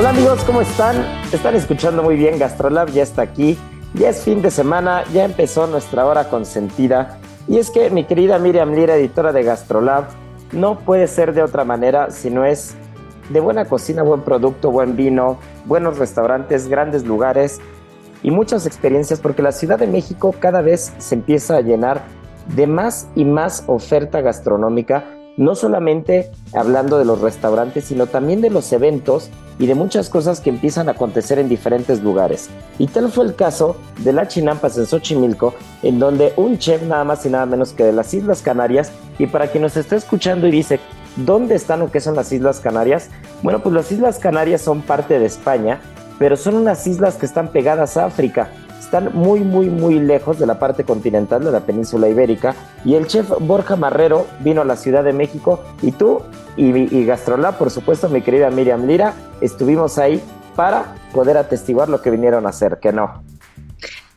Hola amigos, ¿cómo están? Están escuchando muy bien, Gastrolab ya está aquí, ya es fin de semana, ya empezó nuestra hora consentida. Y es que mi querida Miriam Lira, editora de Gastrolab, no puede ser de otra manera si no es de buena cocina, buen producto, buen vino, buenos restaurantes, grandes lugares y muchas experiencias, porque la Ciudad de México cada vez se empieza a llenar de más y más oferta gastronómica no solamente hablando de los restaurantes, sino también de los eventos y de muchas cosas que empiezan a acontecer en diferentes lugares. Y tal fue el caso de la Chinampas en Xochimilco, en donde un chef nada más y nada menos que de las Islas Canarias, y para quien nos está escuchando y dice, ¿dónde están o qué son las Islas Canarias? Bueno, pues las Islas Canarias son parte de España, pero son unas islas que están pegadas a África están muy, muy, muy lejos de la parte continental de la península ibérica. Y el chef Borja Marrero vino a la Ciudad de México y tú y, y Gastrolab, por supuesto, mi querida Miriam Lira, estuvimos ahí para poder atestiguar lo que vinieron a hacer, que no.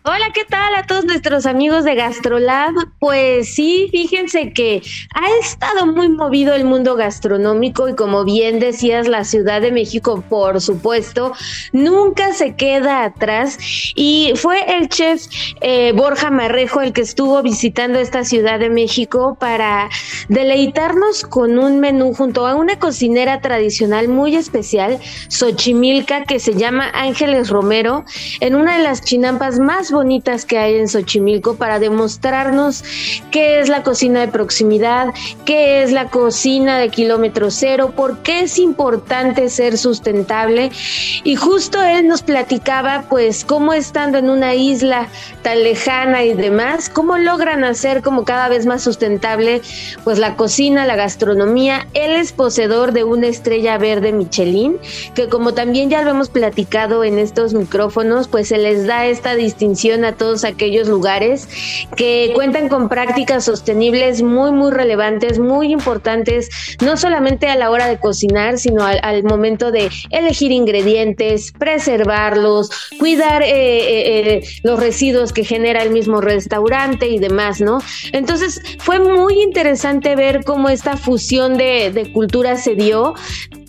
Hola, ¿qué tal a todos nuestros amigos de GastroLab? Pues sí, fíjense que ha estado muy movido el mundo gastronómico y como bien decías, la Ciudad de México, por supuesto, nunca se queda atrás y fue el chef eh, Borja Marrejo el que estuvo visitando esta Ciudad de México para deleitarnos con un menú junto a una cocinera tradicional muy especial, Xochimilca, que se llama Ángeles Romero, en una de las chinampas más bonitas que hay en Xochimilco para demostrarnos qué es la cocina de proximidad, qué es la cocina de kilómetro cero, por qué es importante ser sustentable. Y justo él nos platicaba, pues, cómo estando en una isla tan lejana y demás, cómo logran hacer como cada vez más sustentable, pues, la cocina, la gastronomía. Él es poseedor de una estrella verde Michelin, que como también ya lo hemos platicado en estos micrófonos, pues se les da esta distinción a todos aquellos lugares que cuentan con prácticas sostenibles muy, muy relevantes, muy importantes, no solamente a la hora de cocinar, sino al, al momento de elegir ingredientes, preservarlos, cuidar eh, eh, eh, los residuos que genera el mismo restaurante y demás, ¿no? Entonces fue muy interesante ver cómo esta fusión de, de culturas se dio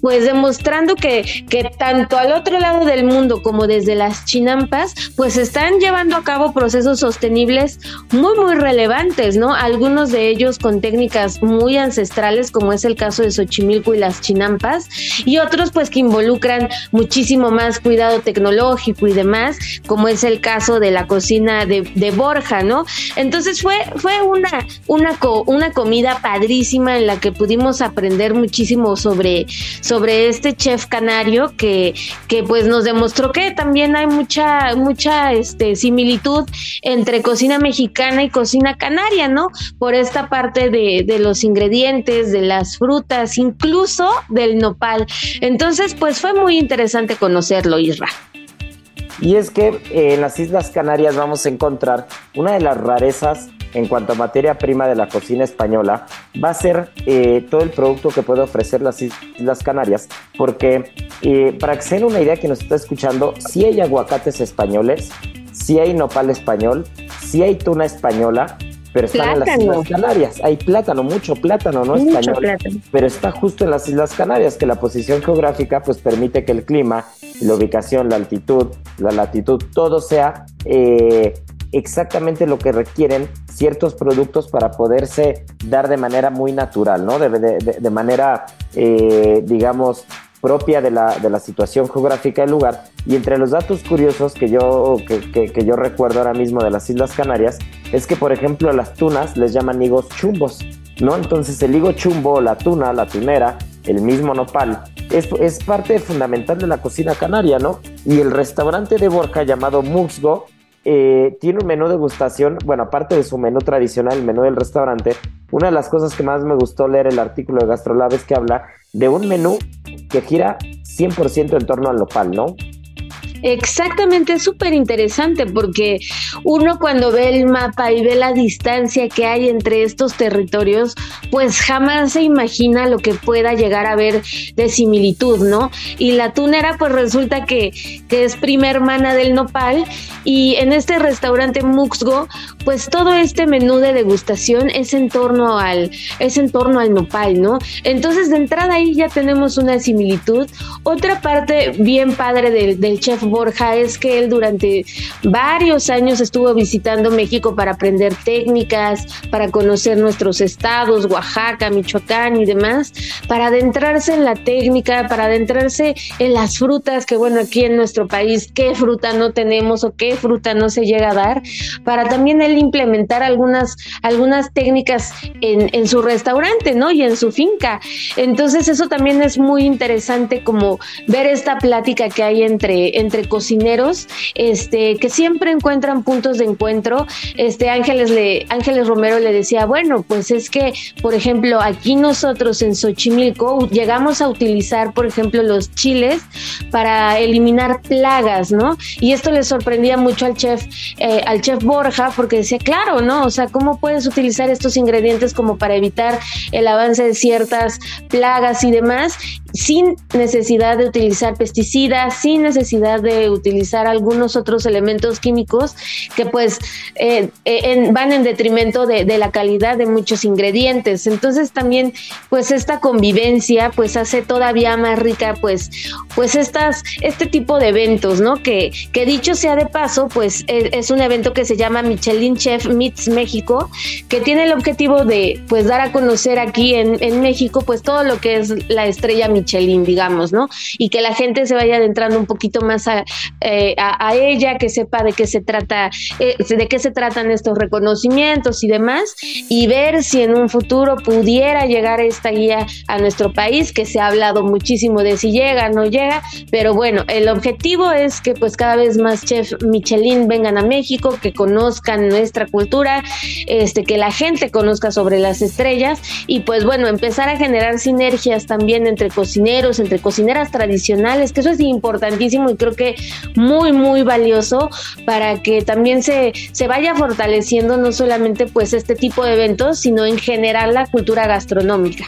pues demostrando que, que tanto al otro lado del mundo como desde las chinampas, pues están llevando a cabo procesos sostenibles muy, muy relevantes, ¿no? Algunos de ellos con técnicas muy ancestrales, como es el caso de Xochimilco y las chinampas, y otros pues que involucran muchísimo más cuidado tecnológico y demás, como es el caso de la cocina de, de Borja, ¿no? Entonces fue, fue una, una, co, una comida padrísima en la que pudimos aprender muchísimo sobre sobre este chef canario que, que pues nos demostró que también hay mucha, mucha este, similitud entre cocina mexicana y cocina canaria, ¿no? Por esta parte de, de los ingredientes, de las frutas, incluso del nopal. Entonces, pues fue muy interesante conocerlo, Isra. Y es que eh, en las Islas Canarias vamos a encontrar una de las rarezas en cuanto a materia prima de la cocina española va a ser eh, todo el producto que puede ofrecer las Islas Canarias, porque eh, para que se den una idea que nos está escuchando, si hay aguacates españoles, si hay nopal español, si hay tuna española, pero están en las Islas Canarias. Hay plátano, mucho plátano, no español, pero está justo en las Islas Canarias, que la posición geográfica pues permite que el clima, la ubicación, la altitud, la latitud, todo sea eh, exactamente lo que requieren ciertos productos para poderse dar de manera muy natural, ¿no? De, manera, eh, digamos, propia de la, de la situación geográfica del lugar. Y entre los datos curiosos que yo, que, que, yo recuerdo ahora mismo de las Islas Canarias, es que, por ejemplo, las tunas les llaman higos chumbos, ¿no? Entonces el higo chumbo, la tuna, la tunera, el mismo nopal, es, es parte fundamental de la cocina canaria, ¿no? Y el restaurante de Borja llamado Muxgo eh, tiene un menú de degustación, bueno, aparte de su menú tradicional, el menú del restaurante, una de las cosas que más me gustó leer el artículo de Gastrolab es que habla de un menú que gira 100% en torno al local, ¿no? Exactamente, es súper interesante porque uno cuando ve el mapa y ve la distancia que hay entre estos territorios, pues jamás se imagina lo que pueda llegar a ver de similitud, ¿no? Y la tunera pues resulta que, que es prima hermana del nopal y en este restaurante Muxgo, pues todo este menú de degustación es en torno al, es en torno al nopal, ¿no? Entonces de entrada ahí ya tenemos una similitud. Otra parte bien padre del, del chef Borja es que él durante varios años estuvo visitando México para aprender técnicas, para conocer nuestros estados, Oaxaca, Michoacán y demás, para adentrarse en la técnica, para adentrarse en las frutas, que bueno, aquí en nuestro país, qué fruta no tenemos o qué fruta no se llega a dar, para también él implementar algunas, algunas técnicas en, en su restaurante, ¿no? Y en su finca. Entonces eso también es muy interesante como ver esta plática que hay entre, entre cocineros, este, que siempre encuentran puntos de encuentro. Este Ángeles le, Ángeles Romero le decía, bueno, pues es que, por ejemplo, aquí nosotros en Xochimilco llegamos a utilizar, por ejemplo, los chiles para eliminar plagas, ¿no? Y esto le sorprendía mucho al chef, eh, al chef Borja, porque decía, claro, ¿no? O sea, ¿cómo puedes utilizar estos ingredientes como para evitar el avance de ciertas plagas y demás? sin necesidad de utilizar pesticidas, sin necesidad de utilizar algunos otros elementos químicos que pues eh, eh, van en detrimento de, la calidad de muchos ingredientes. Entonces también pues esta convivencia pues hace todavía más rica pues pues estas este tipo de eventos, ¿no? Que, que dicho sea de paso pues e, es, un evento que se llama Michelin Chef Meets México que tiene el objetivo de pues dar a conocer aquí en, en México pues todo lo que es la estrella Michelin, digamos, ¿no? Y que la gente se vaya adentrando un poquito más a, eh, ella, que sepa de qué se trata, eh, de qué se tratan estos reconocimientos y demás, y ver si en un futuro pudiera llegar esta guía a nuestro país, que se ha hablado muchísimo de si llega, no llega, pero bueno, el objetivo es que pues cada vez más chefs Michelin vengan a México, que conozcan nuestra cultura, este, que la gente conozca sobre las estrellas y pues bueno, empezar a generar sinergias también entre cocineros, entre cocineras tradicionales, que eso es importantísimo y creo que muy, muy valioso para que también se, se vaya fortaleciendo no solamente pues este tipo de eventos, sino en general la cultura gastronómica.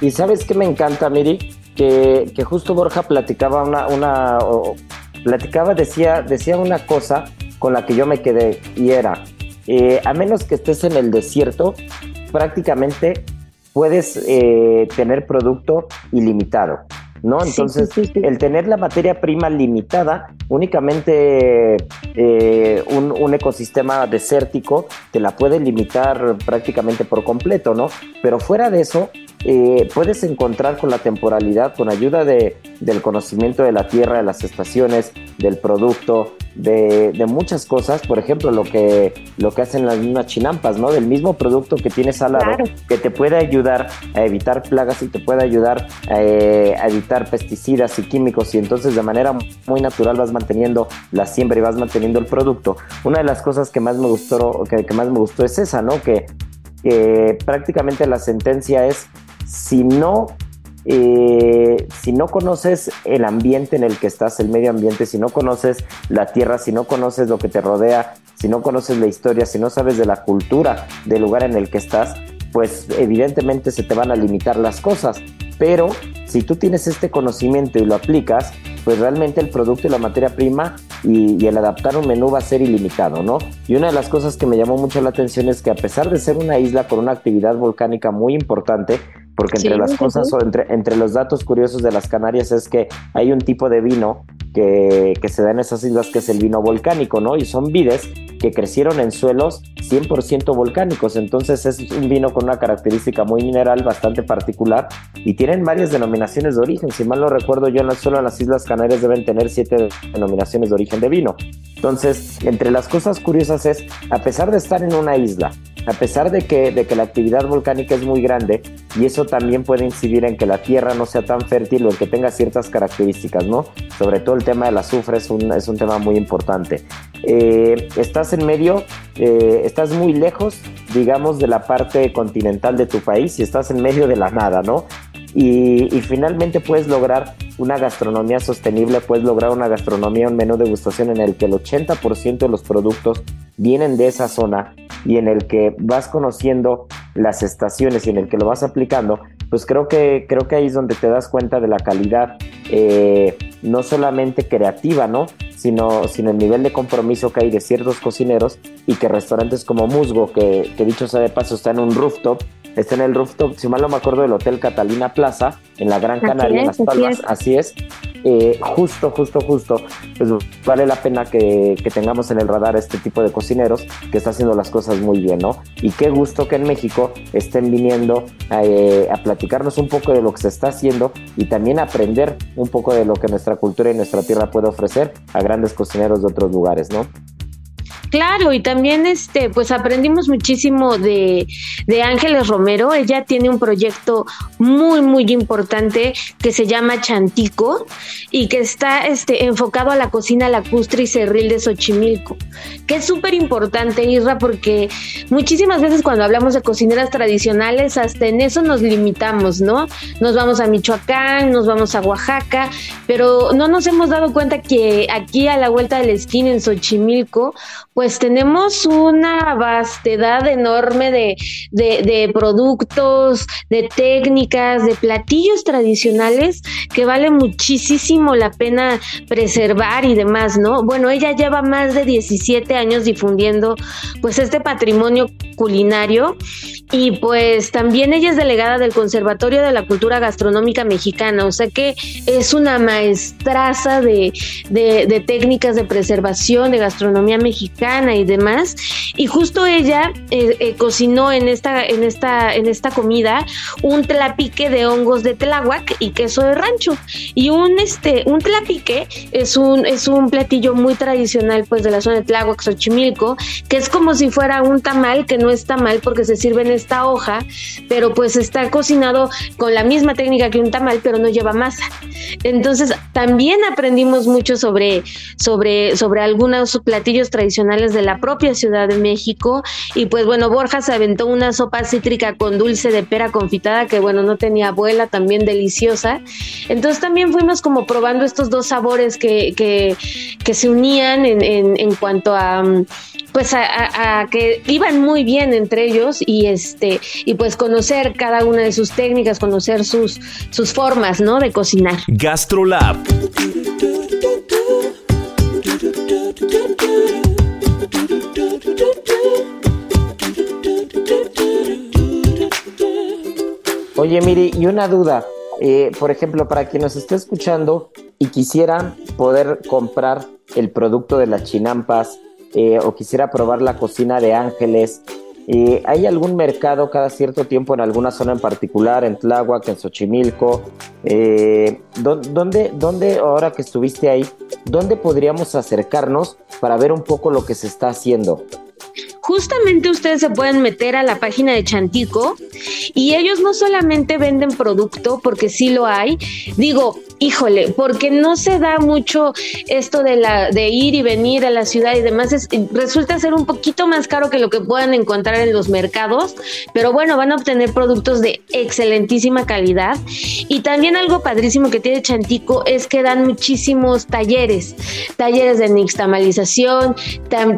Y sabes que me encanta, Miri, que, que justo Borja platicaba una, una platicaba, decía, decía una cosa con la que yo me quedé y era, eh, a menos que estés en el desierto, prácticamente puedes eh, tener producto ilimitado. ¿No? Entonces, el tener la materia prima limitada, únicamente eh, un, ecosistema desértico te la puede limitar prácticamente por completo, ¿no? Pero fuera de eso, eh, puedes encontrar con la temporalidad, con ayuda de, del conocimiento de la tierra, de las estaciones, del producto, de, muchas cosas, por ejemplo, lo que, lo que hacen las mismas chinampas, ¿no? Del mismo producto que tienes al lado, que te puede ayudar a evitar plagas y te puede ayudar eh, a evitar pesticidas y químicos y entonces de manera muy natural vas manteniendo la siembra y vas manteniendo el producto. Una de las cosas que más me gustó, que, que más me gustó es esa, ¿no? Que, que prácticamente la sentencia es si no eh, si no conoces el ambiente en el que estás, el medio ambiente, si no conoces la tierra, si no conoces lo que te rodea, si no conoces la historia, si no sabes de la cultura del lugar en el que estás, pues evidentemente se te van a limitar las cosas. Pero si tú tienes este conocimiento y lo aplicas, pues realmente el producto y la materia prima y, el adaptar un menú va a ser ilimitado, ¿no? Y una de las cosas que me llamó mucho la atención es que a pesar de ser una isla con una actividad volcánica muy importante, porque entre las cosas o entre, entre los datos curiosos de las Canarias es que hay un tipo de vino que, que, se da en esas islas que es el vino volcánico, ¿no? Y son vides que crecieron en suelos 100% volcánicos, entonces es un vino con una característica muy mineral bastante particular y tienen varias denominaciones de origen, si mal no recuerdo yo, solo en las Islas Canarias deben tener siete denominaciones de origen de vino. Entonces, entre las cosas curiosas es, a pesar de estar en una isla, a pesar de que, de que la actividad volcánica es muy grande y eso también puede incidir en que la tierra no sea tan fértil o que tenga ciertas características, ¿no? Sobre todo el tema del azufre es un, es un tema muy importante. Eh, estás en medio, eh, estás muy lejos, digamos, de la parte continental de tu país y estás en medio de la nada, ¿no? Y, y, finalmente puedes lograr una gastronomía sostenible, puedes lograr una gastronomía, un menú de degustación en el que el 80% de los productos vienen de esa zona y en el que vas conociendo las estaciones y en el que lo vas aplicando, pues creo que, creo que ahí es donde te das cuenta de la calidad, eh, no solamente creativa, ¿no? Sino, sino el nivel de compromiso que hay de ciertos cocineros y que restaurantes como Musgo, que, que dicho sea de paso está en un rooftop, está en el rooftop, si mal no me acuerdo, del Hotel Catalina Plaza, en la Gran Canaria, en Las Palmas, así es. Eh, justo, justo, justo, pues vale la pena que, tengamos en el radar este tipo de cocineros que está haciendo las cosas muy bien, ¿no? Y qué gusto que en México estén viniendo eh, a platicarnos un poco de lo que se está haciendo y también aprender un poco de lo que nuestra cultura y nuestra tierra puede ofrecer a grandes cocineros de otros lugares, ¿no? Claro, y también este, pues aprendimos muchísimo de, de Ángeles Romero. Ella tiene un proyecto muy, muy importante que se llama Chantico y que está este, enfocado a la cocina lacustre y cerril de Xochimilco, que es súper importante, Irra, porque muchísimas veces cuando hablamos de cocineras tradicionales, hasta en eso nos limitamos, ¿no? Nos vamos a Michoacán, nos vamos a Oaxaca, pero no nos hemos dado cuenta que aquí a la vuelta de la esquina en Xochimilco, pues tenemos una vastedad enorme de, de, productos, de técnicas, de platillos tradicionales que vale muchísimo la pena preservar y demás, ¿no? Bueno, ella lleva más de 17 años difundiendo pues este patrimonio culinario y pues también ella es delegada del Conservatorio de la Cultura Gastronómica Mexicana, o sea que es una maestraza de, de técnicas de preservación de gastronomía mexicana y demás. Y justo ella eh, eh, cocinó en esta, en, esta, en esta comida un tlapique de hongos de tláhuac y queso de rancho. Y un, este, un tlapique es un, es un platillo muy tradicional pues de la zona de Tláhuac, Xochimilco, que es como si fuera un tamal, que no es tamal porque se sirve en esta hoja, pero pues está cocinado con la misma técnica que un tamal, pero no lleva masa. Entonces también aprendimos mucho sobre, sobre, sobre algunos platillos tradicionales de la propia Ciudad de México. Y pues bueno, Borja se aventó una sopa cítrica con dulce de pera confitada que bueno, no tenía abuela, también deliciosa. Entonces también fuimos como probando estos dos sabores que, que, que se unían en, en, en, cuanto a pues a, que iban muy bien entre ellos y este y pues conocer cada una de sus técnicas, conocer sus sus formas, ¿no? de cocinar. Gastrolab Oye, Miri, y una duda. Eh, por ejemplo, para quien nos esté escuchando y quisiera poder comprar el producto de las chinampas eh, o quisiera probar la cocina de Ángeles, eh, ¿hay algún mercado cada cierto tiempo en alguna zona en particular, en Tláhuac, en Xochimilco? ¿dónde, ¿Dónde, ahora que estuviste ahí, dónde podríamos acercarnos para ver un poco lo que se está haciendo? Justamente ustedes se pueden meter a la página de Chantico y ellos no solamente venden producto, porque sí lo hay, digo, híjole, porque no se da mucho esto de la de ir y venir a la ciudad y demás, es, resulta ser un poquito más caro que lo que puedan encontrar en los mercados, pero bueno, van a obtener productos de excelentísima calidad. Y también algo padrísimo que tiene Chantico es que dan muchísimos talleres, talleres de nixtamalización,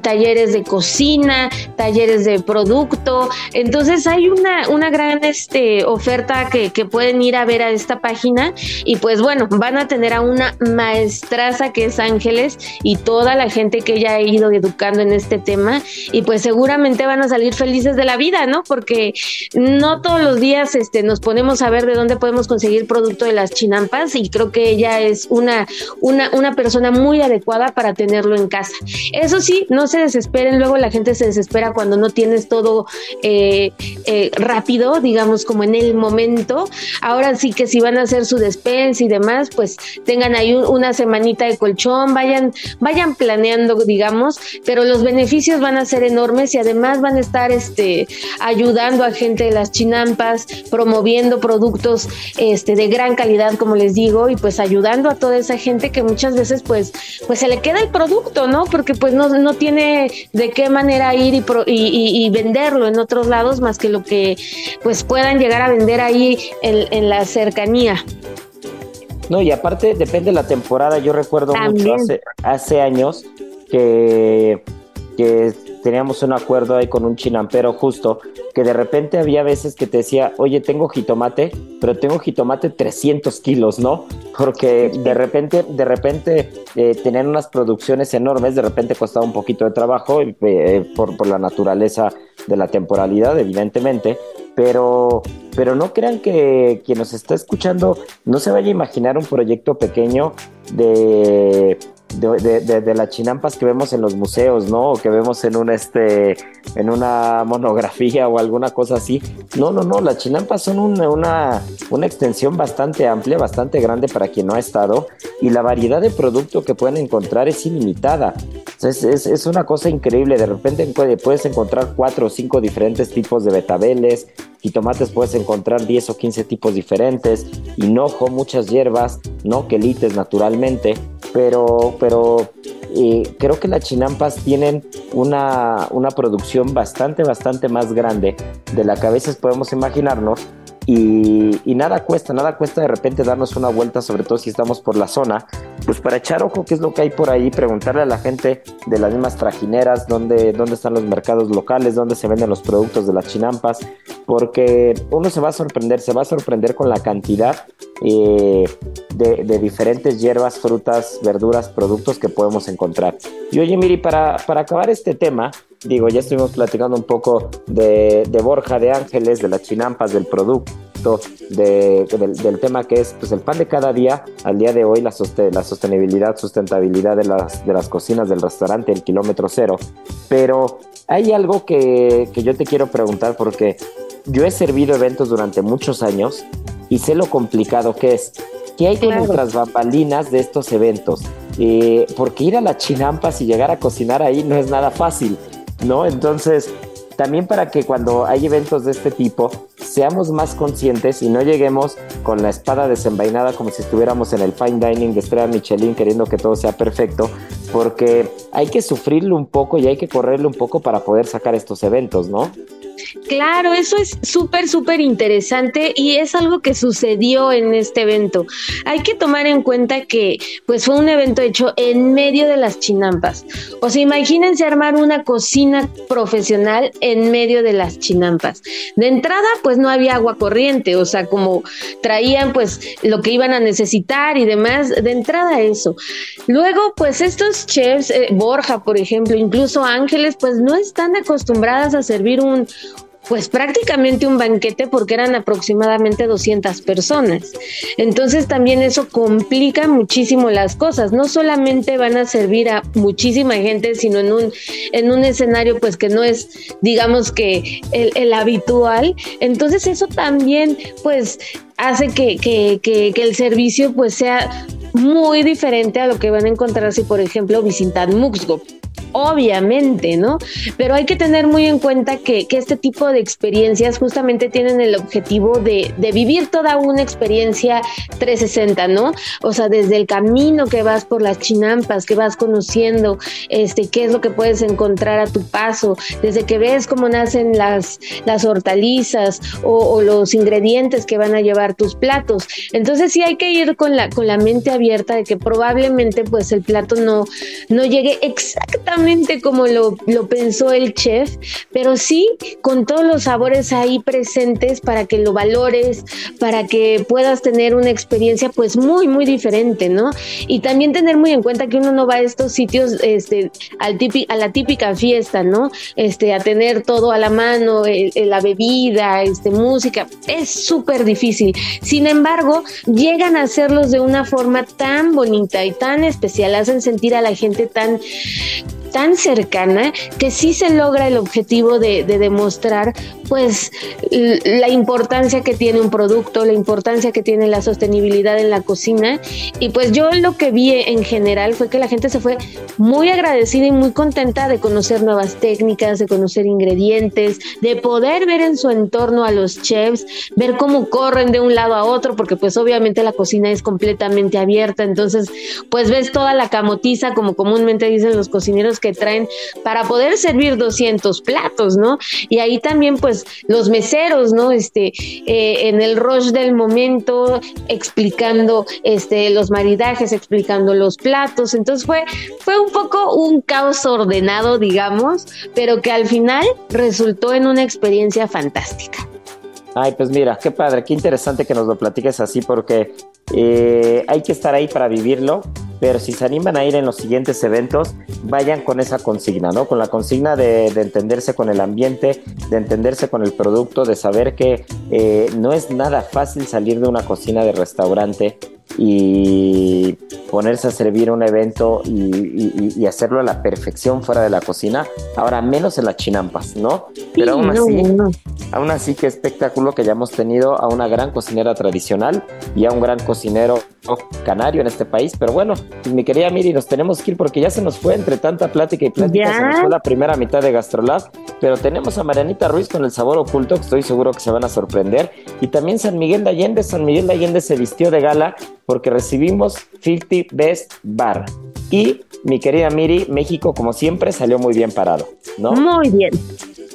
talleres de cocina, talleres de producto, entonces hay una, una gran este, oferta que, que pueden ir a ver a esta página y pues bueno, van a tener a una maestraza que es Ángeles y toda la gente que ella ha ido educando en este tema y pues seguramente van a salir felices de la vida, ¿no? Porque no todos los días este, nos ponemos a ver de dónde podemos conseguir producto de las chinampas y creo que ella es una, una, una persona muy adecuada para tenerlo en casa. Eso sí, no se desesperen, luego la gente se desespera cuando no tienes todo eh, eh, rápido, digamos como en el momento. Ahora sí que si van a hacer su despensa y demás, pues tengan ahí una semanita de colchón, vayan, vayan planeando, digamos, pero los beneficios van a ser enormes y además van a estar este, ayudando a gente de las chinampas, promoviendo productos este, de gran calidad, como les digo, y pues ayudando a toda esa gente que muchas veces pues, pues se le queda el producto, ¿no? Porque pues no, no tiene de qué manera ir y, y, venderlo en otros lados más que lo que pues puedan llegar a vender ahí en, en la cercanía. No, y aparte depende de la temporada. Yo recuerdo mucho hace, hace años que, que teníamos un acuerdo ahí con un chinampero justo, que de repente había veces que te decía, oye, tengo jitomate, pero tengo jitomate 300 kilos, ¿no? Porque de repente, de repente eh, tenían unas producciones enormes, de repente costaba un poquito de trabajo eh, por, por la naturaleza de la temporalidad, evidentemente, pero, pero no crean que quien nos está escuchando no se vaya a imaginar un proyecto pequeño de de, las chinampas que vemos en los museos, ¿no? O que vemos en un este, en una monografía o alguna cosa así. No, no, no, las chinampas son una, una extensión bastante amplia, bastante grande para quien no ha estado, y la variedad de producto que pueden encontrar es ilimitada. Es, es, una cosa increíble, de repente puedes encontrar cuatro o cinco diferentes tipos de betabeles, y tomates puedes encontrar 10 o 15 tipos diferentes, hinojo, muchas hierbas, no quelites naturalmente, pero, pero eh, creo que las chinampas tienen una, una producción bastante, bastante más grande de la que a veces podemos imaginarnos y, nada cuesta, nada cuesta de repente darnos una vuelta, sobre todo si estamos por la zona, pues para echar ojo qué es lo que hay por ahí, preguntarle a la gente de las mismas trajineras dónde, dónde están los mercados locales, dónde se venden los productos de las chinampas, porque uno se va a sorprender, se va a sorprender con la cantidad eh, de, diferentes hierbas, frutas, verduras, productos que podemos encontrar. Y oye, Miri, para, para acabar este tema, digo, ya estuvimos platicando un poco de, Borja, de Ángeles, de las chinampas, del producto, del, tema que es pues, el pan de cada día, al día de hoy, la, la sostenibilidad, sustentabilidad de las, de las cocinas del restaurante, el kilómetro cero. Pero hay algo que, yo te quiero preguntar porque yo he servido eventos durante muchos años y sé lo complicado que es. ¿Qué hay con nuestras bambalinas de estos eventos? Eh, porque ir a las chinampas y llegar a cocinar ahí no es nada fácil. ¿No? Entonces, también para que cuando hay eventos de este tipo seamos más conscientes y no lleguemos con la espada desenvainada como si estuviéramos en el fine dining de Estrella Michelin queriendo que todo sea perfecto, porque hay que sufrirlo un poco y hay que correrle un poco para poder sacar estos eventos, ¿no? Claro, eso es súper, súper interesante y es algo que sucedió en este evento. Hay que tomar en cuenta que pues fue un evento hecho en medio de las chinampas. O sea, imagínense armar una cocina profesional en medio de las chinampas. De entrada, pues no había agua corriente, o sea, como traían pues lo que iban a necesitar y demás, de entrada eso. Luego, pues estos chefs, eh, Borja, por ejemplo, incluso Ángeles, pues no están acostumbradas a servir un, pues prácticamente un banquete porque eran aproximadamente 200 personas. Entonces también eso complica muchísimo las cosas. No solamente van a servir a muchísima gente, sino en un, en un escenario pues que no es, digamos que el, el habitual. Entonces eso también pues hace que, que, que, que el servicio pues sea muy diferente a lo que van a encontrar si por ejemplo visitan Muxgo obviamente, ¿no? Pero hay que tener muy en cuenta que, este tipo de experiencias justamente tienen el objetivo de, de, vivir toda una experiencia 360, ¿no? O sea, desde el camino que vas por las chinampas, que vas conociendo, este, qué es lo que puedes encontrar a tu paso, desde que ves cómo nacen las, las hortalizas o, los ingredientes que van a llevar tus platos. Entonces sí hay que ir con la, con la mente abierta de que probablemente pues el plato no, no llegue exactamente como lo, pensó el chef, pero sí con todos los sabores ahí presentes para que lo valores, para que puedas tener una experiencia pues muy, muy diferente, ¿no? Y también tener muy en cuenta que uno no va a estos sitios este, a la típica fiesta, ¿no? Este, a tener todo a la mano, la bebida, este, música, es súper difícil. Sin embargo, llegan a hacerlos de una forma tan bonita y tan especial, hacen sentir a la gente tan tan cercana que sí se logra el objetivo de, demostrar pues la importancia que tiene un producto, la importancia que tiene la sostenibilidad en la cocina. Y pues yo lo que vi en general fue que la gente se fue muy agradecida y muy contenta de conocer nuevas técnicas, de conocer ingredientes, de poder ver en su entorno a los chefs, ver cómo corren de un lado a otro porque pues obviamente la cocina es completamente abierta, entonces pues ves toda la camotiza como comúnmente dicen los cocineros que traen para poder servir 200 platos, ¿no? Y ahí también pues los meseros, ¿no? Este, eh, en el rush del momento, explicando este, los maridajes, explicando los platos. Entonces fue, fue un poco un caos ordenado, digamos, pero que al final resultó en una experiencia fantástica. Ay, pues mira, qué padre, qué interesante que nos lo platiques así porque eh, hay que estar ahí para vivirlo, pero si se animan a ir en los siguientes eventos, vayan con esa consigna, ¿no? Con la consigna de, entenderse con el ambiente, de entenderse con el producto, de saber que eh, no es nada fácil salir de una cocina de restaurante y ponerse a servir un evento y, hacerlo a la perfección fuera de la cocina, ahora menos en las chinampas, ¿no? Pero aún así, aún así qué espectáculo que hayamos tenido a una gran cocinera tradicional y a un gran cocinero canario en este país, pero bueno, pues, mi querida Miri, nos tenemos que ir porque ya se nos fue entre tanta plática y plática, se nos fue la primera mitad de Gastrolab, pero tenemos a Marianita Ruiz con el sabor oculto, que estoy seguro que se van a sorprender, y también San Miguel de Allende, San Miguel de Allende se vistió de gala porque recibimos 50 Best Bar. Y mi querida Miri, México como siempre salió muy bien parado, ¿no? Muy bien.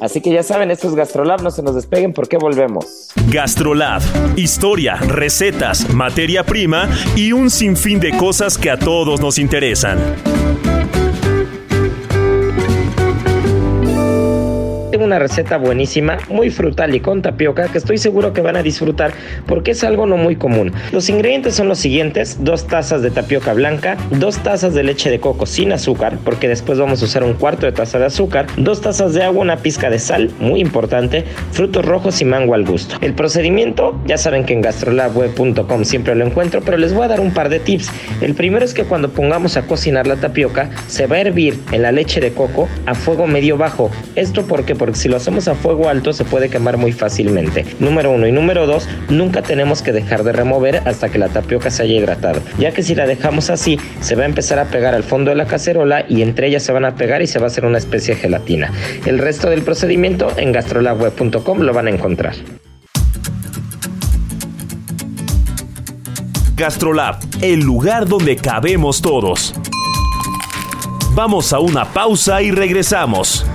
Así que ya saben, esto es Gastrolab, no se nos despeguen porque volvemos. Gastrolab, historia, recetas, materia prima y un sinfín de cosas que a todos nos interesan. Tengo una receta buenísima, muy frutal y con tapioca que estoy seguro que van a disfrutar porque es algo no muy común. Los ingredientes son los siguientes, dos tazas de tapioca blanca, dos tazas de leche de coco sin azúcar, porque después vamos a usar un cuarto de taza de azúcar, dos tazas de agua, una pizca de sal, muy importante, frutos rojos y mango al gusto. El procedimiento, ya saben que en gastrolabweb.com siempre lo encuentro, pero les voy a dar un par de tips. El primero es que cuando pongamos a cocinar la tapioca, se va a hervir en la leche de coco a fuego medio bajo. Esto porque porque si lo hacemos a fuego alto se puede quemar muy fácilmente. Número uno y número dos, nunca tenemos que dejar de remover hasta que la tapioca se haya hidratado, ya que si la dejamos así se va a empezar a pegar al fondo de la cacerola y entre ellas se van a pegar y se va a hacer una especie de gelatina. El resto del procedimiento en gastrolabweb.com lo van a encontrar. Gastrolab, el lugar donde cabemos todos. Vamos a una pausa y regresamos.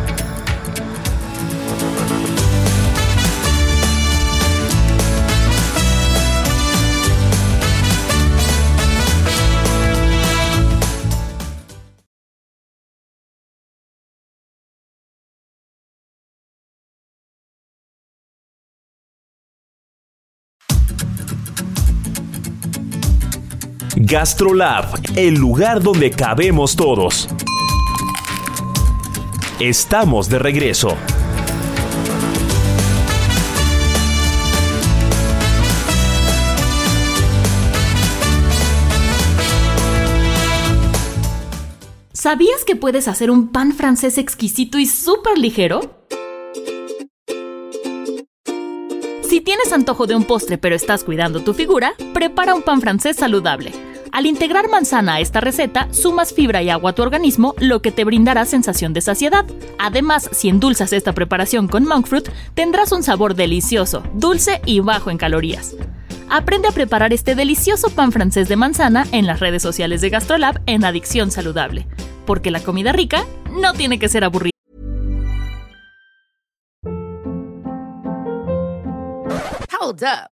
Gastrolab, el lugar donde cabemos todos. Estamos de regreso. ¿Sabías que puedes hacer un pan francés exquisito y súper ligero? Si tienes antojo de un postre pero estás cuidando tu figura, prepara un pan francés saludable Al integrar manzana a esta receta, sumas fibra y agua a tu organismo, lo que te brindará sensación de saciedad. Además, si endulzas esta preparación con monk fruit, tendrás un sabor delicioso, dulce y bajo en calorías. Aprende a preparar este delicioso pan francés de manzana en las redes sociales de GastroLab en Adicción Saludable, porque la comida rica no tiene que ser aburrida. Hold up.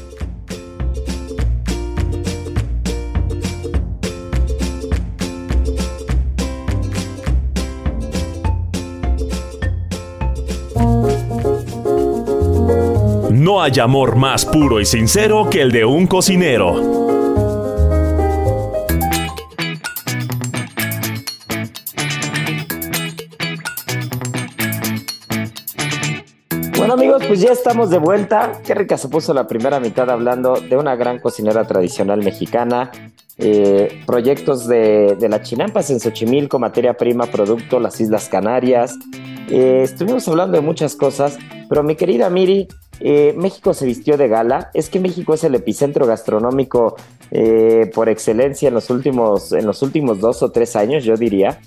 No hay amor más puro y sincero que el de un cocinero. Bueno amigos, pues ya estamos de vuelta. Qué rica se puso la primera mitad hablando de una gran cocinera tradicional mexicana. eh, proyectos de, de la Chinampas en Xochimilco, materia prima, producto, las Islas Canarias. Eh, estuvimos hablando de muchas cosas, pero mi querida Miri, eh, México se vistió de gala. Es que México es el epicentro gastronómico eh, por excelencia en los, últimos, en los últimos dos o tres años, yo diría.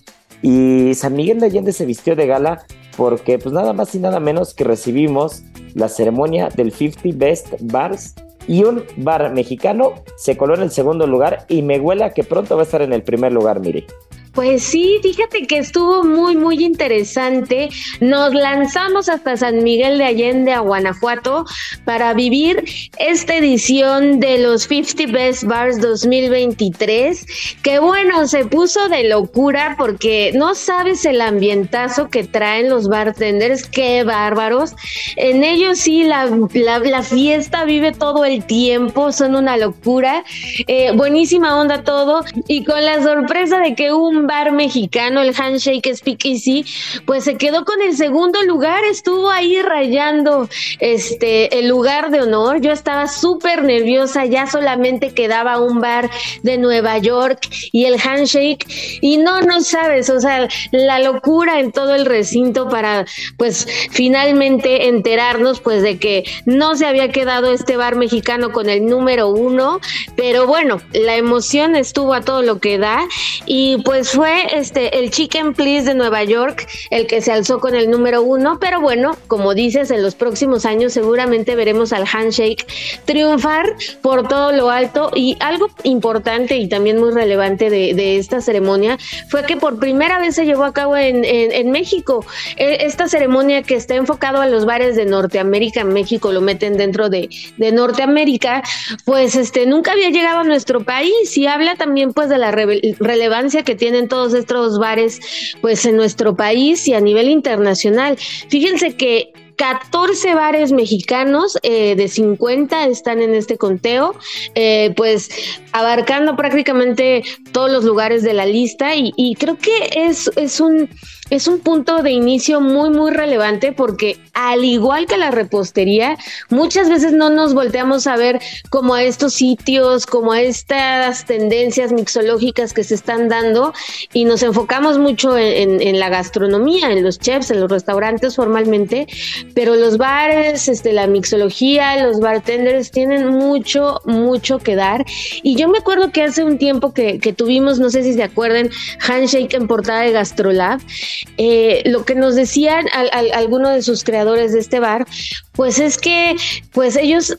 Y San Miguel de Allende se vistió de gala porque pues nada más y nada menos que recibimos la ceremonia del 50 Best Bars y un bar mexicano se coló en el segundo lugar y me huela que pronto va a estar en el primer lugar, mire. Pues sí, fíjate que estuvo muy, muy interesante. Nos lanzamos hasta San Miguel de Allende, a Guanajuato, para vivir esta edición de los 50 Best Bars 2023, que bueno, se puso de locura porque no sabes el ambientazo que traen los bartenders, qué bárbaros. En ellos sí, la, la, fiesta vive todo el tiempo, son una locura. Eh, buenísima onda todo y con la sorpresa de que un bar mexicano, el Handshake Speakeasy, pues se quedó con el segundo lugar, estuvo ahí rayando este el lugar de honor. Yo estaba súper nerviosa, ya solamente quedaba un bar de Nueva York y el Handshake y no, no sabes, o sea, la locura en todo el recinto para pues finalmente enterarnos pues de que no se había quedado este bar mexicano con el número uno, pero bueno, la emoción estuvo a todo lo que da y pues fue este el Chicken Please de Nueva York el que se alzó con el número uno, pero bueno, como dices, en los próximos años seguramente veremos al Handshake triunfar por todo lo alto. Y algo importante y también muy relevante de, esta ceremonia fue que por primera vez se llevó a cabo en, en, México. E, esta ceremonia que está enfocado a los bares de Norteamérica, México lo meten dentro de, de Norteamérica, pues este nunca había llegado a nuestro país y habla también pues de la re relevancia que tienen todos estos bares pues en nuestro país y a nivel internacional. Fíjense que 14 bares mexicanos eh, de 50 están en este conteo, eh, pues abarcando prácticamente todos los lugares de la lista y, creo que es, es, un, es un punto de inicio muy, muy relevante porque al igual que la repostería, muchas veces no nos volteamos a ver como a estos sitios, como a estas tendencias mixológicas que se están dando y nos enfocamos mucho en la gastronomía, en los chefs, en los restaurantes formalmente, pero los bares, este, la mixología, los bartenders tienen mucho, mucho que dar. Y yo me acuerdo que hace un tiempo que, que tuvimos, no sé si se acuerdan, Handshake en portada de Gastrolab, eh, lo que nos decían al, al, algunos de sus creadores de este bar, pues es que pues ellos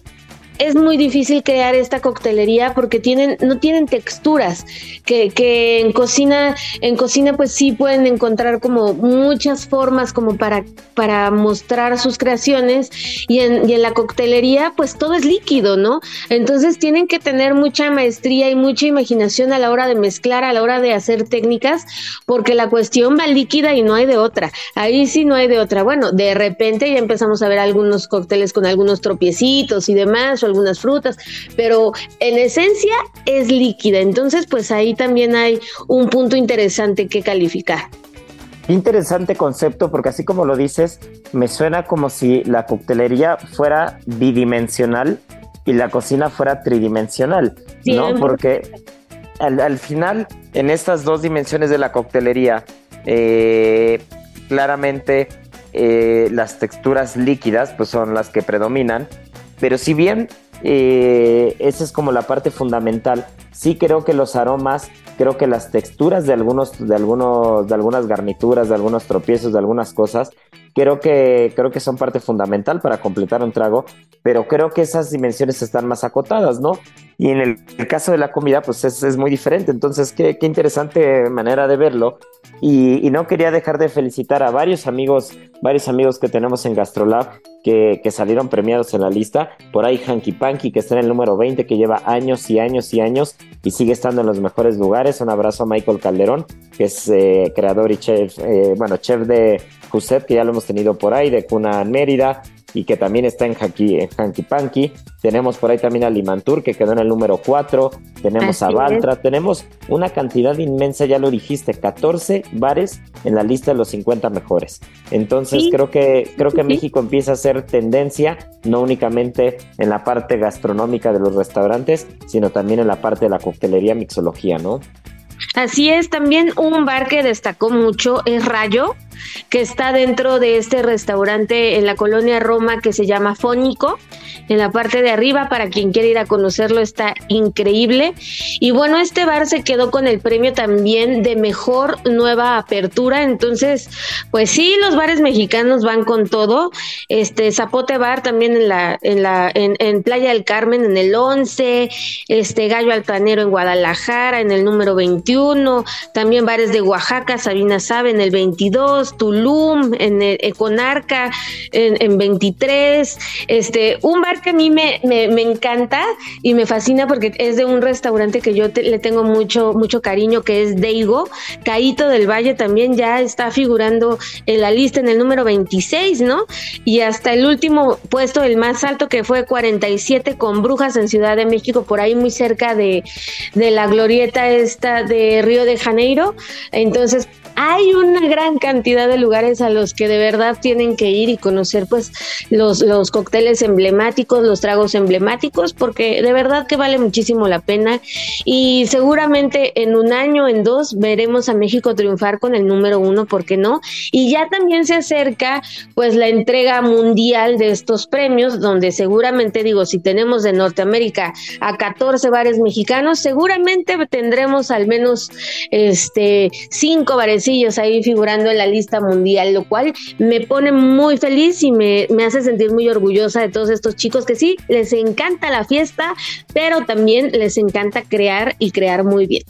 es muy difícil crear esta coctelería porque tienen, no tienen texturas, que, que, en cocina, en cocina pues sí pueden encontrar como muchas formas como para, para mostrar sus creaciones y en, y en la coctelería pues todo es líquido, ¿no? Entonces tienen que tener mucha maestría y mucha imaginación a la hora de mezclar, a la hora de hacer técnicas, porque la cuestión va líquida y no hay de otra. Ahí sí no hay de otra. Bueno, de repente ya empezamos a ver algunos cócteles con algunos tropiecitos y demás, algunas frutas, pero en esencia es líquida. Entonces, pues ahí también hay un punto interesante que calificar. Interesante concepto porque así como lo dices, me suena como si la coctelería fuera bidimensional y la cocina fuera tridimensional, ¿no? Porque al, final, en estas dos dimensiones de la coctelería, eh, claramente eh, las texturas líquidas pues son las que predominan, pero si bien eh, esa es como la parte fundamental, sí creo que los aromas creo que las texturas de algunos, de algunos, de algunas garnituras, de algunos tropiezos, de algunas cosas, creo que, creo que son parte fundamental para completar un trago, pero creo que esas dimensiones están más acotadas, ¿no? Y en el, caso de la comida, pues es, es muy diferente. Entonces, qué, qué, interesante manera de verlo. Y, y, no quería dejar de felicitar a varios amigos, varios amigos que tenemos en Gastrolab que, que salieron premiados en la lista. Por ahí Hanky Panky, que está en el número 20, que lleva años y años y años y sigue estando en los mejores lugares. Un abrazo a Michael Calderón, que es eh, creador y chef, eh, bueno, chef de Josep, que ya lo hemos tenido por ahí, de Cuna Mérida, y que también está en Hanky, en Hanky Panky. Tenemos por ahí también a Limantur, que quedó en el número 4. Tenemos a Valtra. Tenemos una cantidad inmensa, ya lo dijiste, 14 bares en la lista de los 50 mejores. Entonces creo que, creo que México empieza a ser tendencia, no únicamente en la parte gastronómica de los restaurantes, sino también en la parte de la coctelería, mixología, ¿no? Así es, también un bar que destacó mucho es Rayo, que está dentro de este restaurante en la colonia Roma que se llama Fónico. En la parte de arriba, para quien quiera ir a conocerlo, está increíble. Y bueno, este bar se quedó con el premio también de mejor nueva apertura. Entonces, pues sí, los bares mexicanos van con todo. Este Zapote Bar también en la, en la, en, Playa del Carmen en el 11, este Gallo Altanero en Guadalajara en el número 21, también bares de Oaxaca, Sabina Sabe en el 22, Tulum, en Econarca, en, 23. Este, un bar que a mí me, me, encanta y me fascina porque es de un restaurante que yo le tengo mucho, mucho cariño, que es Deigo. Caíto del Valle también ya está figurando en la lista en el número 26, ¿no? Y hasta el último puesto, el más alto, que fue 47 con Brujas en Ciudad de México, por ahí muy cerca de, de la glorieta esta de Río de Janeiro. Entonces, hay una gran cantidad de lugares a los que de verdad tienen que ir y conocer pues los, los cócteles emblemáticos, los tragos emblemáticos, porque de verdad que vale muchísimo la pena y seguramente en un año, en dos, veremos a México triunfar con el número uno, ¿por qué no? Y ya también se acerca pues la entrega mundial de estos premios, donde seguramente digo, si tenemos de Norteamérica a 14 bares mexicanos, seguramente tendremos al menos este cinco bares ahí figurando en la lista mundial, lo cual me pone muy feliz y me, me hace sentir muy orgullosa de todos estos chicos que sí, les encanta la fiesta, pero también les encanta crear y crear muy bien.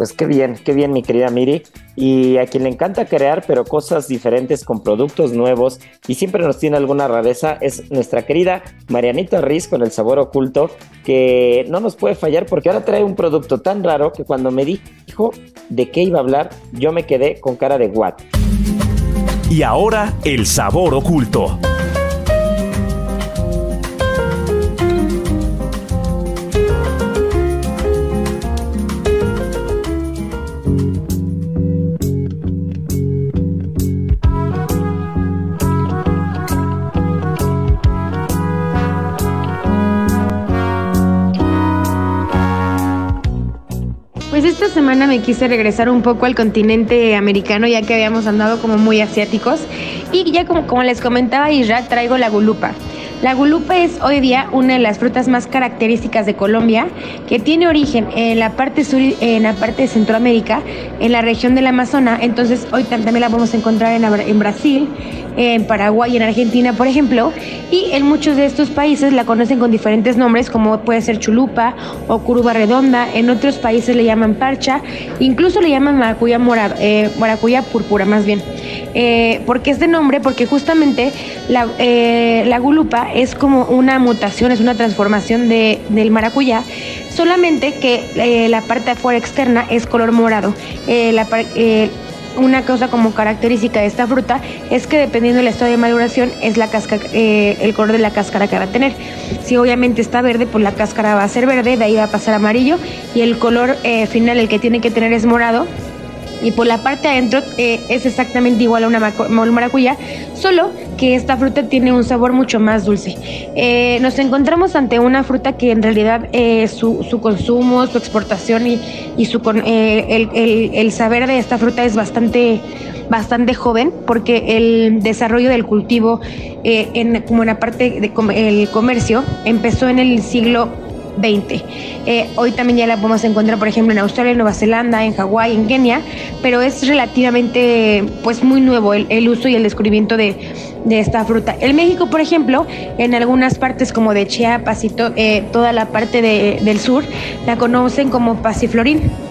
Pues qué bien, qué bien mi querida Miri. Y a quien le encanta crear, pero cosas diferentes con productos nuevos y siempre nos tiene alguna rareza, es nuestra querida Marianita Riz con el sabor oculto, que no nos puede fallar porque ahora trae un producto tan raro que cuando me dijo de qué iba a hablar, yo me quedé con cara de what. Y ahora el sabor oculto. Semana me quise regresar un poco al continente americano ya que habíamos andado como muy asiáticos y ya como, les comentaba Isra, traigo la gulupa. La gulupa es hoy día una de las frutas más características de Colombia, que tiene origen en la parte sur, en la parte de Centroamérica, en la región del Amazonas. Entonces hoy también la a encontrar en, en Brasil, en Paraguay, en Argentina, por ejemplo. Y en muchos de estos países la conocen con diferentes nombres, como puede ser chulupa o curuba redonda. En otros países le llaman parcha, incluso le llaman maracuyá mora, eh, maracuyá púrpura, más bien. Eh, ¿Por qué este nombre? Porque justamente la, eh, la gulupa es como una mutación, es una transformación de, del maracuyá, solamente que eh, la parte afuera externa es color morado. Eh, una cosa como característica de esta fruta es que dependiendo del estado de maduración es eh, el color de la cáscara que va a tener. Si obviamente está verde, pues la cáscara va a ser verde, de ahí va a pasar amarillo y el color eh, final, el que tiene que tener es morado y por la parte adentro eh, es exactamente igual a una maracuyá, solo que esta fruta tiene un sabor mucho más dulce. Eh, nos encontramos ante una fruta que en realidad eh, su, su, consumo, su exportación y, y su, el, el, el, saber de esta fruta es bastante bastante joven porque el desarrollo del cultivo en, como en la parte del comercio empezó en el siglo 20. Eh, hoy también ya la podemos encontrar, por ejemplo, en Australia, en Nueva Zelanda, en Hawái, en Kenia, pero es relativamente, pues, muy nuevo el, uso y el descubrimiento de, esta fruta. En México, por ejemplo, en algunas partes como de Chiapas y eh, toda la parte del sur, la conocen como pasiflorín.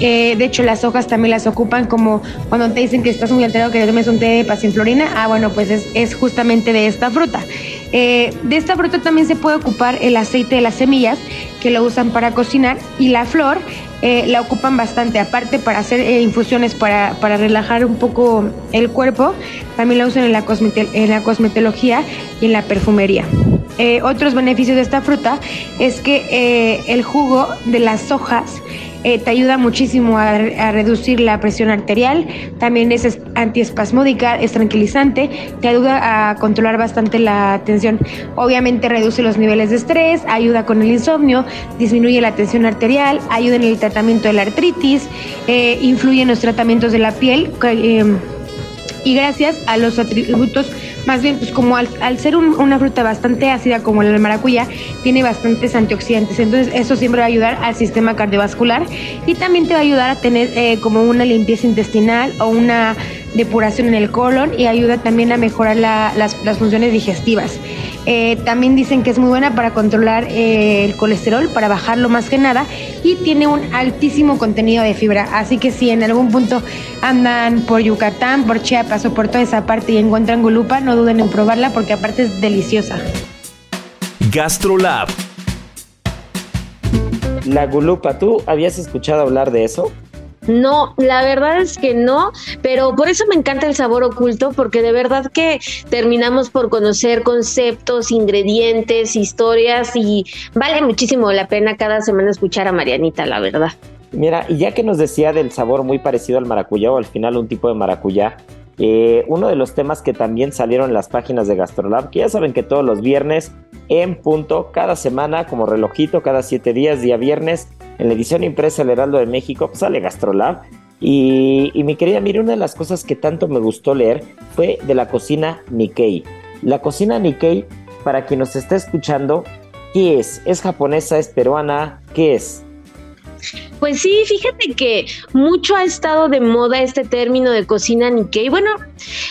Eh, de hecho, las hojas también las ocupan como cuando te dicen que estás muy alterado que tomes un té de pasiflorina. Ah, bueno, pues es, es justamente de esta fruta. Eh, de esta fruta también se puede ocupar el aceite de las semillas, que lo usan para cocinar, y la flor eh, la ocupan bastante, aparte para hacer infusiones para, relajar un poco el cuerpo, también la usan en la, en la cosmetología y en la perfumería. otros beneficios de esta fruta es que el jugo de las hojas eh, te ayuda muchísimo a, reducir la presión arterial, también es antiespasmódica, es tranquilizante, te ayuda a controlar bastante la tensión. Obviamente reduce los niveles de estrés, ayuda con el insomnio, disminuye la tensión arterial, ayuda en el tratamiento de la artritis, eh, influye en los tratamientos de la piel eh, y gracias a los atributos más bien, pues como al, ser una fruta bastante ácida como la maracuyá, tiene bastantes antioxidantes. Entonces, eso siempre va a ayudar al sistema cardiovascular y también te va a ayudar a tener eh, como una limpieza intestinal o una depuración en el colon y ayuda también a mejorar las, funciones digestivas. Eh, también dicen que es muy buena para controlar eh, el colesterol, para bajarlo más que nada, y tiene un altísimo contenido de fibra. Así que si en algún punto andan por Yucatán, por Chiapas o por toda esa parte y encuentran gulupa, no duden en probarla porque aparte es deliciosa. Gastrolab. La gulupa, ¿tú habías escuchado hablar de eso? No, la verdad es que no, pero por eso me encanta el sabor oculto, porque de verdad que terminamos por conocer conceptos, ingredientes, historias y vale muchísimo la pena cada semana escuchar a Marianita, la verdad. Mira, y ya que nos decía del sabor muy parecido al maracuyá o al final un tipo de maracuyá, eh, uno de los temas que también salieron en las páginas de Gastrolab, que ya saben que todos los viernes en punto, cada semana, como relojito, cada siete días, día viernes, en la edición impresa del Heraldo de México, pues, sale Gastrolab. Y, mi querida, mire, una de las cosas que tanto me gustó leer fue de la cocina Nikkei. La cocina Nikkei, para quien nos está escuchando, ¿qué es? ¿Es japonesa? ¿Es peruana? ¿Qué es? Pues sí, fíjate que mucho ha estado de moda este término de cocina Nikkei. Bueno,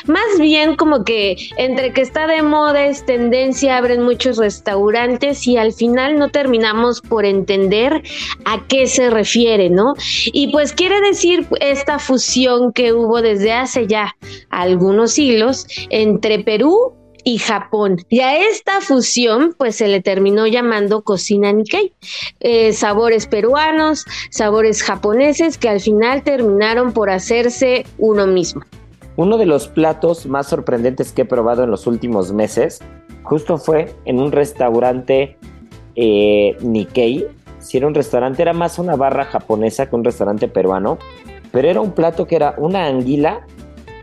más bien como que entre que está de moda es tendencia, abren muchos restaurantes y al final no terminamos por entender a qué se refiere, ¿no? Y pues quiere decir esta fusión que hubo desde hace ya algunos siglos entre Perú y Japón. Y a esta fusión, pues se le terminó llamando cocina Nikkei. Eh, sabores peruanos, sabores japoneses, que al final terminaron por hacerse uno mismo. Uno de los platos más sorprendentes que he probado en los últimos meses, justo fue en un restaurante eh, Nikkei. Si era un restaurante, era más una barra japonesa que un restaurante peruano, pero era un plato que era una anguila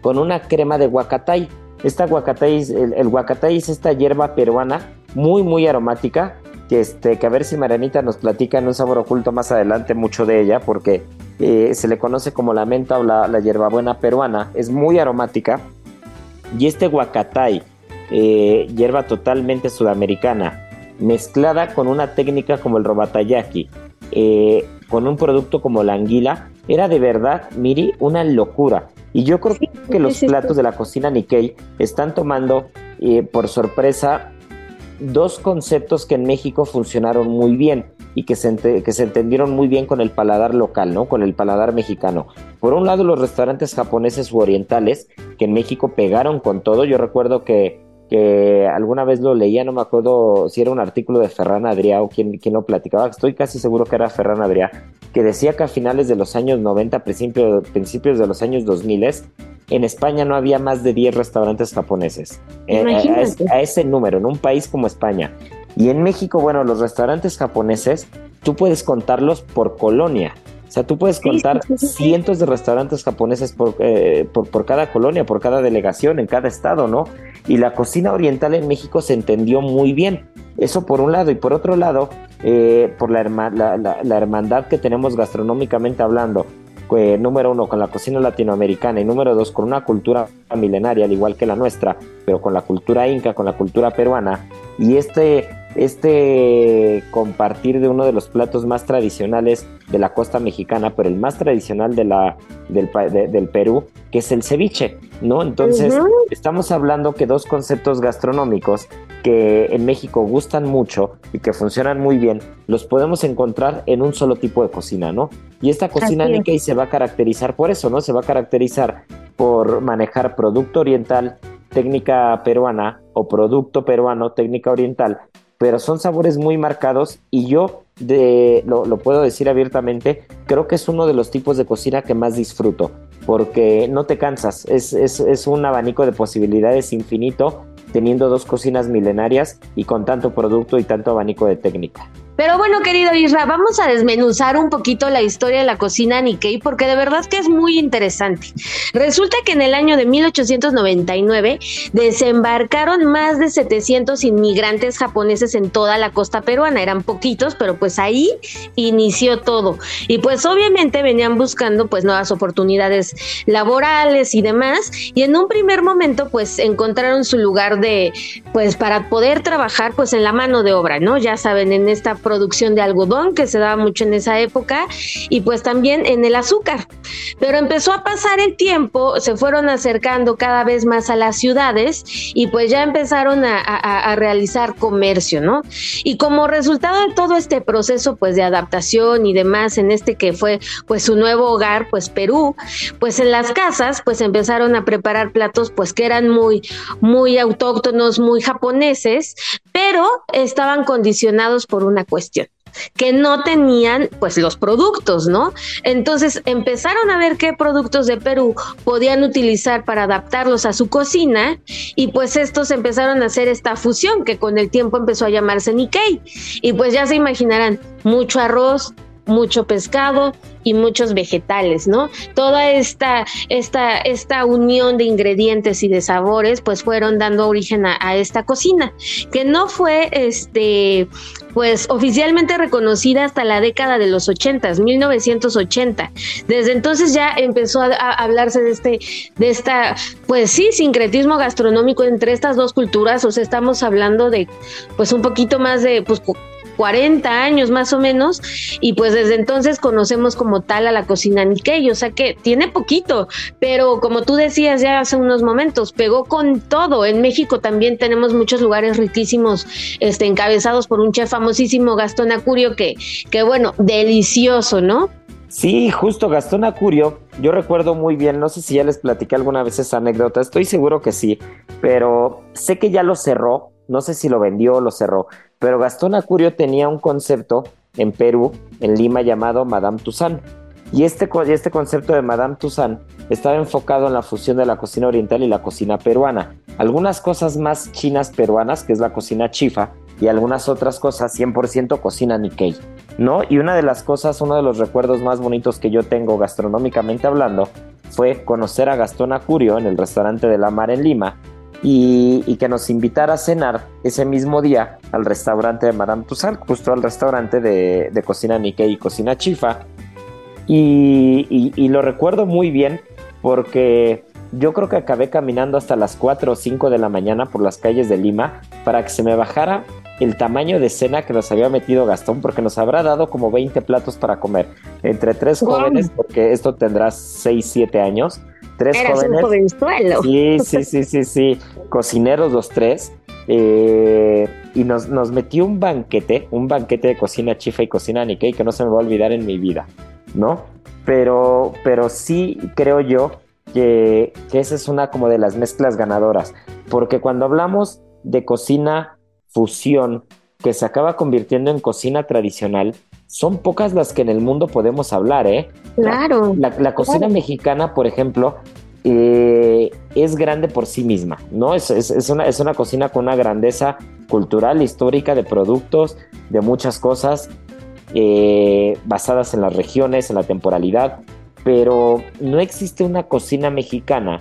con una crema de guacatay esta guacatay, el, el es esta hierba peruana muy, muy aromática, que, este, que a ver si Marianita nos platica un sabor oculto más adelante mucho de ella, porque eh, se le conoce como la menta o la, la hierbabuena peruana, es muy aromática. Y este guacatay, eh, hierba totalmente sudamericana, mezclada con una técnica como el robatayaki, eh, con un producto como la anguila, era de verdad, Miri, una locura. Y yo creo que los platos de la cocina Nikkei están tomando eh, por sorpresa dos conceptos que en México funcionaron muy bien y que se, que se entendieron muy bien con el paladar local, ¿no? Con el paladar mexicano. Por un lado, los restaurantes japoneses u orientales, que en México pegaron con todo. Yo recuerdo que que alguna vez lo leía, no me acuerdo si era un artículo de Ferran Adrià o quién, quién lo platicaba, estoy casi seguro que era Ferran Adrià, que decía que a finales de los años 90, principios, principios de los años 2000, en España no había más de 10 restaurantes japoneses. Eh, a, a, ese número, en un país como España. Y en México, bueno, los restaurantes japoneses, tú puedes contarlos por colonia. O sea, tú puedes contar cientos de restaurantes japoneses eh, por, por, cada colonia, por cada delegación, en cada estado, ¿no? Y la cocina oriental en México se entendió muy bien. Eso por un lado. Y por otro lado, eh, por la, la, hermandad que tenemos gastronómicamente hablando, eh, número uno, con la cocina latinoamericana y número dos, con una cultura milenaria, al igual que la nuestra, pero con la cultura inca, con la cultura peruana. Y este este compartir de uno de los platos más tradicionales de la costa mexicana, pero el más tradicional de la, del, del Perú, que es el ceviche, ¿no? Entonces, estamos hablando que dos conceptos gastronómicos que en México gustan mucho y que funcionan muy bien, los podemos encontrar en un solo tipo de cocina, ¿no? Y esta cocina Nikkei se va a caracterizar por eso, ¿no? Se va a caracterizar por manejar producto oriental, técnica peruana o producto peruano, técnica oriental, pero son sabores muy marcados y yo de, lo, puedo decir abiertamente, creo que es uno de los tipos de cocina que más disfruto, porque no te cansas, es, es, es un abanico de posibilidades infinito teniendo dos cocinas milenarias y con tanto producto y tanto abanico de técnica. Pero bueno, querido Isra, vamos a desmenuzar un poquito la historia de la cocina Nikkei porque de verdad que es muy interesante. Resulta que en el año de 1899 desembarcaron más de 700 inmigrantes japoneses en toda la costa peruana. Eran poquitos, pero pues ahí inició todo. Y pues obviamente venían buscando pues nuevas oportunidades laborales y demás. Y en un primer momento pues encontraron su lugar de pues para poder trabajar pues en la mano de obra, ¿no? Ya saben, en esta producción de algodón que se daba mucho en esa época y pues también en el azúcar. Pero empezó a pasar el tiempo, se fueron acercando cada vez más a las ciudades y pues ya empezaron a, realizar comercio, ¿no? Y como resultado de todo este proceso pues de adaptación y demás en este que fue pues su nuevo hogar, pues Perú, pues en las casas pues empezaron a preparar platos pues que eran muy, muy autóctonos, muy japoneses, pero estaban condicionados por una cuestión que no tenían pues los productos, ¿no? Entonces empezaron a ver qué productos de Perú podían utilizar para adaptarlos a su cocina y pues estos empezaron a hacer esta fusión que con el tiempo empezó a llamarse Nikkei y pues ya se imaginarán mucho arroz, mucho pescado y muchos vegetales, ¿no? Toda esta, esta, esta unión de ingredientes y de sabores, pues fueron dando origen a, esta cocina, que no fue, este, pues oficialmente reconocida hasta la década de los 80, 1980. Desde entonces ya empezó a, a, hablarse de este, de esta, pues sí, sincretismo gastronómico entre estas dos culturas, o sea, estamos hablando de, pues un poquito más de, pues 40 años más o menos, y pues desde entonces conocemos como tal a la cocina Nikkei, o sea que tiene poquito, pero como tú decías ya hace unos momentos, pegó con todo. En México también tenemos muchos lugares riquísimos, este, encabezados por un chef famosísimo, Gastón Acurio, que, que bueno, delicioso, ¿no? Sí, justo Gastón Acurio, yo recuerdo muy bien, no sé si ya les platiqué alguna vez esa anécdota, estoy seguro que sí, pero sé que ya lo cerró, no sé si lo vendió o lo cerró, pero Gastón Acurio tenía un concepto en Perú, en Lima, llamado Madame Toussaint. Y este, este concepto de Madame Toussaint estaba enfocado en la fusión de la cocina oriental y la cocina peruana. Algunas cosas más chinas peruanas, que es la cocina chifa, y algunas otras cosas 100% cocina Nikkei, ¿no? Y una de las cosas, uno de los recuerdos más bonitos que yo tengo gastronómicamente hablando, fue conocer a Gastón Acurio en el restaurante de la Mar en Lima y, que nos invitara a cenar ese mismo día al restaurante de Madame Toussaint, justo al restaurante de, cocina Nikkei y cocina Chifa. Y, y, lo recuerdo muy bien porque yo creo que acabé caminando hasta las 4 o 5 de la mañana por las calles de Lima para que se me bajara el tamaño de cena que nos había metido Gastón, porque nos habrá dado como 20 platos para comer entre tres jóvenes, porque esto tendrá 6, 7 años tres jóvenes. Sí, sí, sí, sí, sí. Cocineros los tres. Eh, y nos, nos, metió un banquete, un banquete de cocina chifa y cocina Nikkei que no se me va a olvidar en mi vida, ¿no? Pero, pero sí creo yo que, que esa es una como de las mezclas ganadoras. porque cuando hablamos de cocina fusión que se acaba convirtiendo en cocina tradicional, son pocas las que en el mundo podemos hablar, ¿eh? Claro. La, cocina mexicana, por ejemplo, eh, es grande por sí misma, ¿no? Es, una, es una cocina con una grandeza cultural, histórica, de productos, de muchas cosas, eh, basadas en las regiones, en la temporalidad, pero no existe una cocina mexicana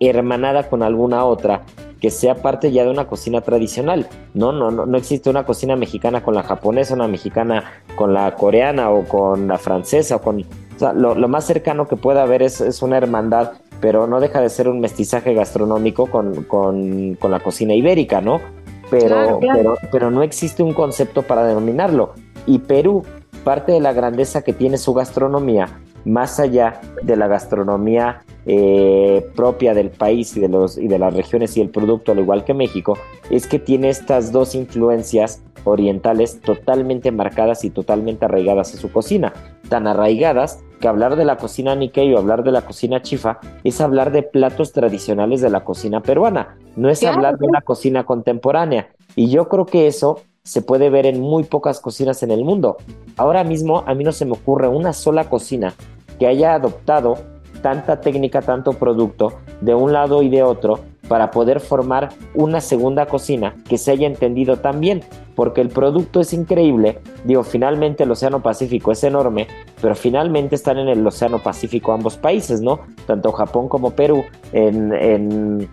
hermanada con alguna otra que sea parte ya de una cocina tradicional. No, no, no, no existe una cocina mexicana con la japonesa, una mexicana con la coreana o con la francesa o con... O sea, lo, más cercano que pueda haber es, una hermandad, pero no deja de ser un mestizaje gastronómico con, con, la cocina ibérica, ¿no? Pero, pero, pero no existe un concepto para denominarlo. Y Perú, parte de la grandeza que tiene su gastronomía, más allá de la gastronomía eh, propia del país y de, los, y de las regiones y el producto, al igual que México, es que tiene estas dos influencias orientales totalmente marcadas y totalmente arraigadas a su cocina. Tan arraigadas que hablar de la cocina Nikkei o hablar de la cocina chifa es hablar de platos tradicionales de la cocina peruana, no es hablar de una cocina contemporánea. Y yo creo que eso se puede ver en muy pocas cocinas en el mundo. Ahora mismo a mí no se me ocurre una sola cocina que haya adoptado tanta técnica, tanto producto de un lado y de otro para poder formar una segunda cocina que se haya entendido tan bien, porque el producto es increíble, digo, finalmente el Océano Pacífico es enorme, pero finalmente están en el Océano Pacífico ambos países, ¿no? Tanto Japón como Perú, en, en,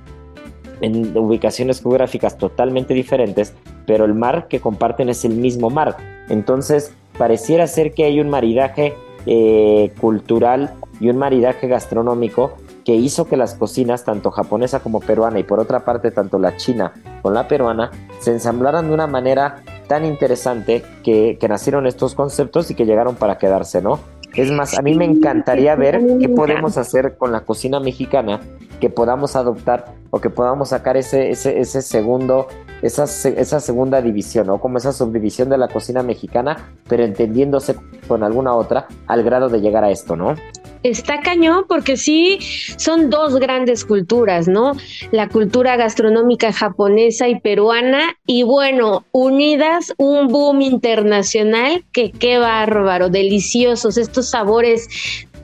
en ubicaciones geográficas totalmente diferentes, pero el mar que comparten es el mismo mar. Entonces, pareciera ser que hay un maridaje eh, cultural y un maridaje gastronómico que hizo que las cocinas, tanto japonesa como peruana, y por otra parte tanto la china con la peruana, se ensamblaran de una manera tan interesante que, que nacieron estos conceptos y que llegaron para quedarse, ¿no? Es más, a mí me encantaría ver qué podemos hacer con la cocina mexicana, que podamos adoptar o que podamos sacar ese, ese, ese segundo, esa, esa segunda división, o como esa subdivisión de la cocina mexicana, pero entendiéndose con alguna otra al grado de llegar a esto, ¿no? Está cañón porque sí son dos grandes culturas, ¿no? La cultura gastronómica japonesa y peruana y bueno, unidas un boom internacional que qué bárbaro, deliciosos estos sabores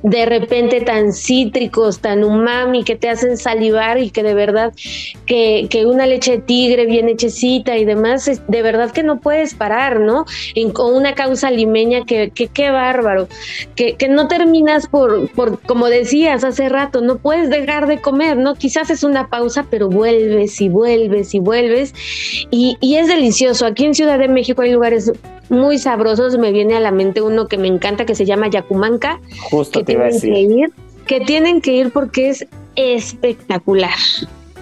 de repente tan cítricos, tan umami, que te hacen salivar y que de verdad que, que una leche de tigre bien hechecita y demás, de verdad que no puedes parar, ¿no? En, con una causa limeña que, que qué bárbaro, que, que no terminas por, por, como decías hace rato, no puedes dejar de comer, ¿no? Quizás es una pausa, pero vuelves y vuelves y vuelves y, y es delicioso. Aquí en Ciudad de México hay lugares muy sabrosos. Me viene a la mente uno que me encanta que se llama Yacumanca. Justo que tienen que ir, que tienen que ir porque es espectacular.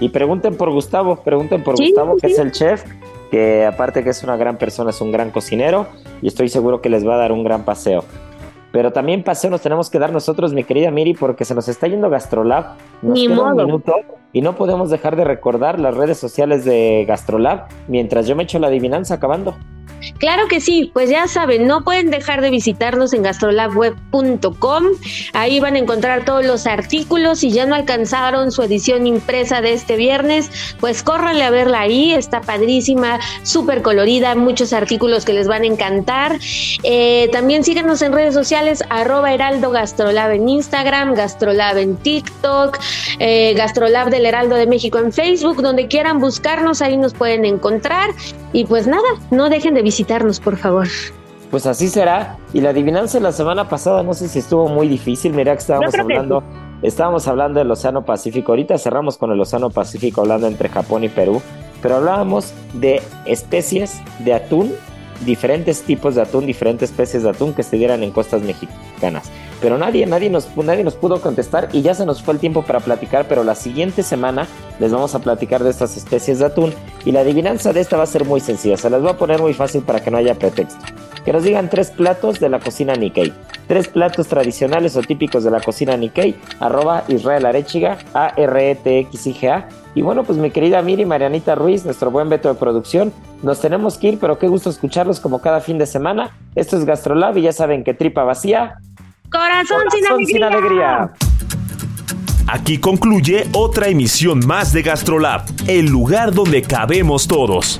Y pregunten por Gustavo, pregunten por Gustavo, que es el chef, que aparte que es una gran persona, es un gran cocinero y estoy seguro que les va a dar un gran paseo. Pero también paseo nos tenemos que dar nosotros, mi querida Miri, porque se nos está yendo Gastrolab. Nos Ni queda un minuto y no podemos dejar de recordar las redes sociales de Gastrolab mientras yo me echo la adivinanza acabando. Claro que sí, pues ya saben, no pueden dejar de visitarnos en gastrolabweb.com. Ahí van a encontrar todos los artículos. Si ya no alcanzaron su edición impresa de este viernes, pues córranle a verla ahí. Está padrísima, súper colorida, muchos artículos que les van a encantar. Eh, también síganos en redes sociales, arroba Heraldo Gastrolab en Instagram, Gastrolab en TikTok, eh, Gastrolab del Heraldo de México en Facebook, donde quieran buscarnos, ahí nos pueden encontrar. Y pues nada, no dejen de visitarnos, por favor. Pues así será. Y la adivinanza de la semana pasada, no sé si estuvo muy difícil. Mira que estábamos hablando, estábamos hablando del Océano Pacífico. Ahorita cerramos con el Océano Pacífico hablando entre Japón y Perú. Pero hablábamos de especies de atún, diferentes tipos de atún, diferentes especies de atún que se dieran en costas mexicanas. Pero nadie, nadie nos, nadie nos pudo contestar y ya se nos fue el tiempo para platicar, pero la siguiente semana les vamos a platicar de estas especies de atún y la adivinanza de esta va a ser muy sencilla, se las voy a poner muy fácil para que no haya pretexto. Que nos digan tres platos de la cocina Nikkei, tres platos tradicionales o típicos de la cocina Nikkei, arroba Israel Arechiga, A-R-E-T-X-I-G-A. Y bueno, pues mi querida Miri Marianita Ruiz, nuestro buen veto de producción, nos tenemos que ir, pero qué gusto escucharlos como cada fin de semana. Esto es Gastrolab y ya saben que tripa vacía Corazón, sin, alegría. Aquí concluye otra emisión más de GastroLab, el lugar donde cabemos todos.